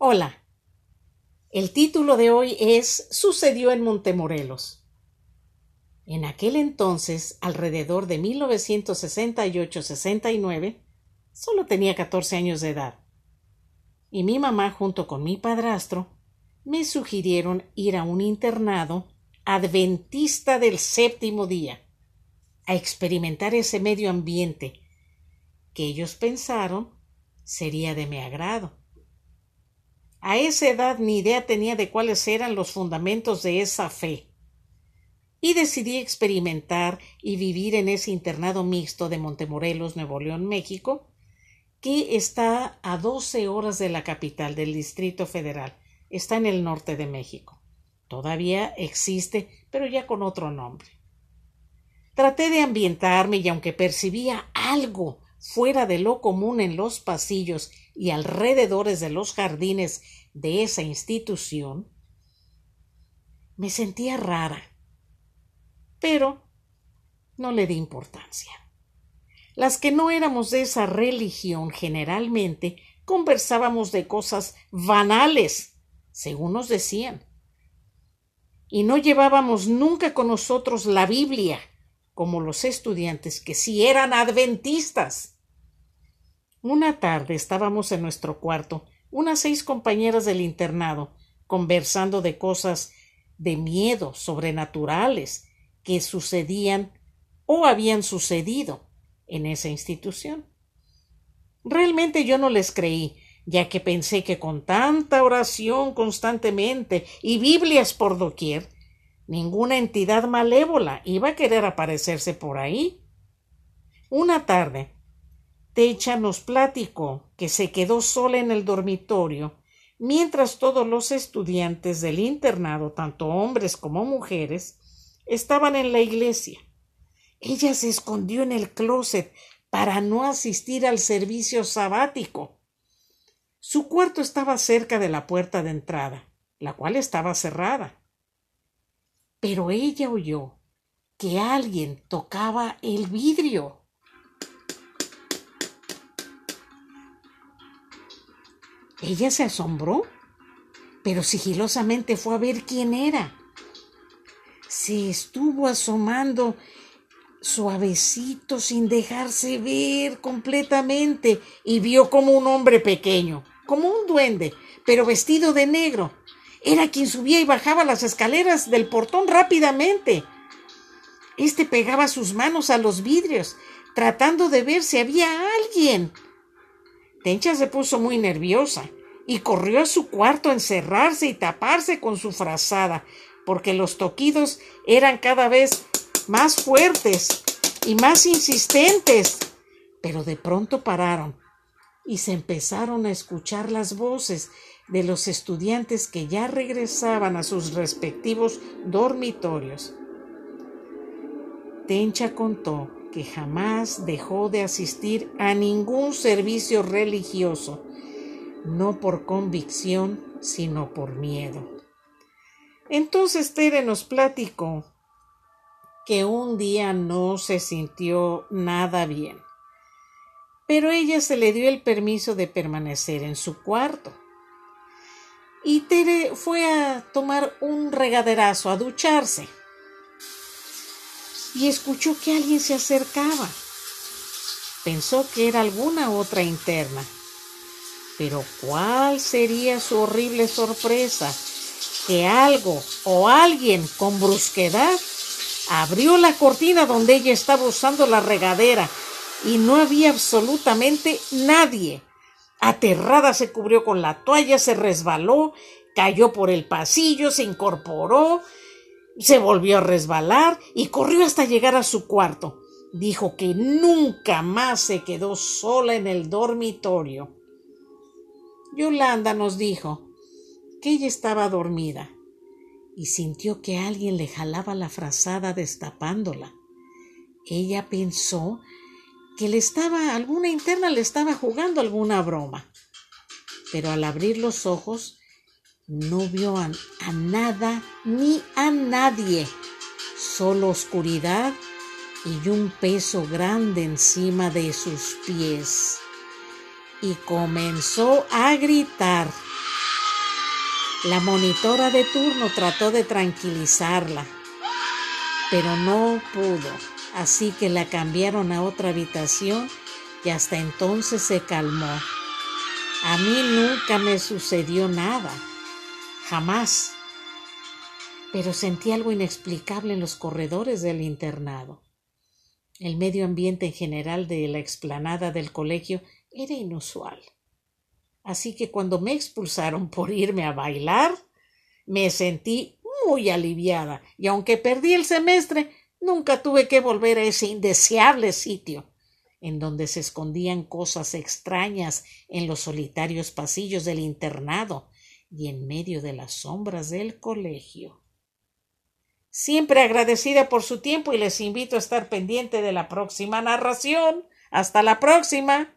Hola. El título de hoy es Sucedió en Montemorelos. En aquel entonces, alrededor de 1968-69, solo tenía 14 años de edad. Y mi mamá, junto con mi padrastro, me sugirieron ir a un internado adventista del séptimo día, a experimentar ese medio ambiente que ellos pensaron sería de mi agrado. A esa edad ni idea tenía de cuáles eran los fundamentos de esa fe. Y decidí experimentar y vivir en ese internado mixto de Montemorelos, Nuevo León, México, que está a doce horas de la capital del Distrito Federal. Está en el norte de México. Todavía existe, pero ya con otro nombre. Traté de ambientarme y aunque percibía algo fuera de lo común en los pasillos y alrededores de los jardines de esa institución, me sentía rara. Pero no le di importancia. Las que no éramos de esa religión generalmente conversábamos de cosas banales, según nos decían. Y no llevábamos nunca con nosotros la Biblia, como los estudiantes que sí eran adventistas. Una tarde estábamos en nuestro cuarto, unas seis compañeras del internado, conversando de cosas de miedo sobrenaturales que sucedían o habían sucedido en esa institución. Realmente yo no les creí, ya que pensé que con tanta oración constantemente y Biblias por doquier, ninguna entidad malévola iba a querer aparecerse por ahí. Una tarde, Techa nos platicó que se quedó sola en el dormitorio mientras todos los estudiantes del internado, tanto hombres como mujeres, estaban en la iglesia. Ella se escondió en el closet para no asistir al servicio sabático. Su cuarto estaba cerca de la puerta de entrada, la cual estaba cerrada. Pero ella oyó que alguien tocaba el vidrio. Ella se asombró, pero sigilosamente fue a ver quién era. Se estuvo asomando suavecito sin dejarse ver completamente y vio como un hombre pequeño, como un duende, pero vestido de negro. Era quien subía y bajaba las escaleras del portón rápidamente. Este pegaba sus manos a los vidrios, tratando de ver si había alguien. Tencha se puso muy nerviosa y corrió a su cuarto a encerrarse y taparse con su frazada, porque los toquidos eran cada vez más fuertes y más insistentes. Pero de pronto pararon y se empezaron a escuchar las voces de los estudiantes que ya regresaban a sus respectivos dormitorios. Tencha contó que jamás dejó de asistir a ningún servicio religioso, no por convicción, sino por miedo. Entonces Tere nos platicó que un día no se sintió nada bien, pero ella se le dio el permiso de permanecer en su cuarto. Y Tere fue a tomar un regaderazo, a ducharse y escuchó que alguien se acercaba. Pensó que era alguna otra interna. Pero ¿cuál sería su horrible sorpresa? Que algo o alguien con brusquedad abrió la cortina donde ella estaba usando la regadera y no había absolutamente nadie. Aterrada se cubrió con la toalla, se resbaló, cayó por el pasillo, se incorporó, se volvió a resbalar y corrió hasta llegar a su cuarto. Dijo que nunca más se quedó sola en el dormitorio. Yolanda nos dijo que ella estaba dormida y sintió que alguien le jalaba la frazada destapándola. Ella pensó que le estaba alguna interna le estaba jugando alguna broma. Pero al abrir los ojos no vio a, nada ni a nadie, solo oscuridad y un peso grande encima de sus pies. Y comenzó a gritar. La monitora de turno trató de tranquilizarla, pero no pudo, así que la cambiaron a otra habitación y hasta entonces se calmó. A mí nunca me sucedió nada, jamás, pero sentí algo inexplicable en los corredores del internado. El medio ambiente en general de la explanada del colegio era inusual. Así que cuando me expulsaron por irme a bailar, me sentí muy aliviada y aunque perdí el semestre, nunca tuve que volver a ese indeseable sitio en donde se escondían cosas extrañas en los solitarios pasillos del internado y en medio de las sombras del colegio. Siempre agradecida por su tiempo y les invito a estar pendiente de la próxima narración. Hasta la próxima.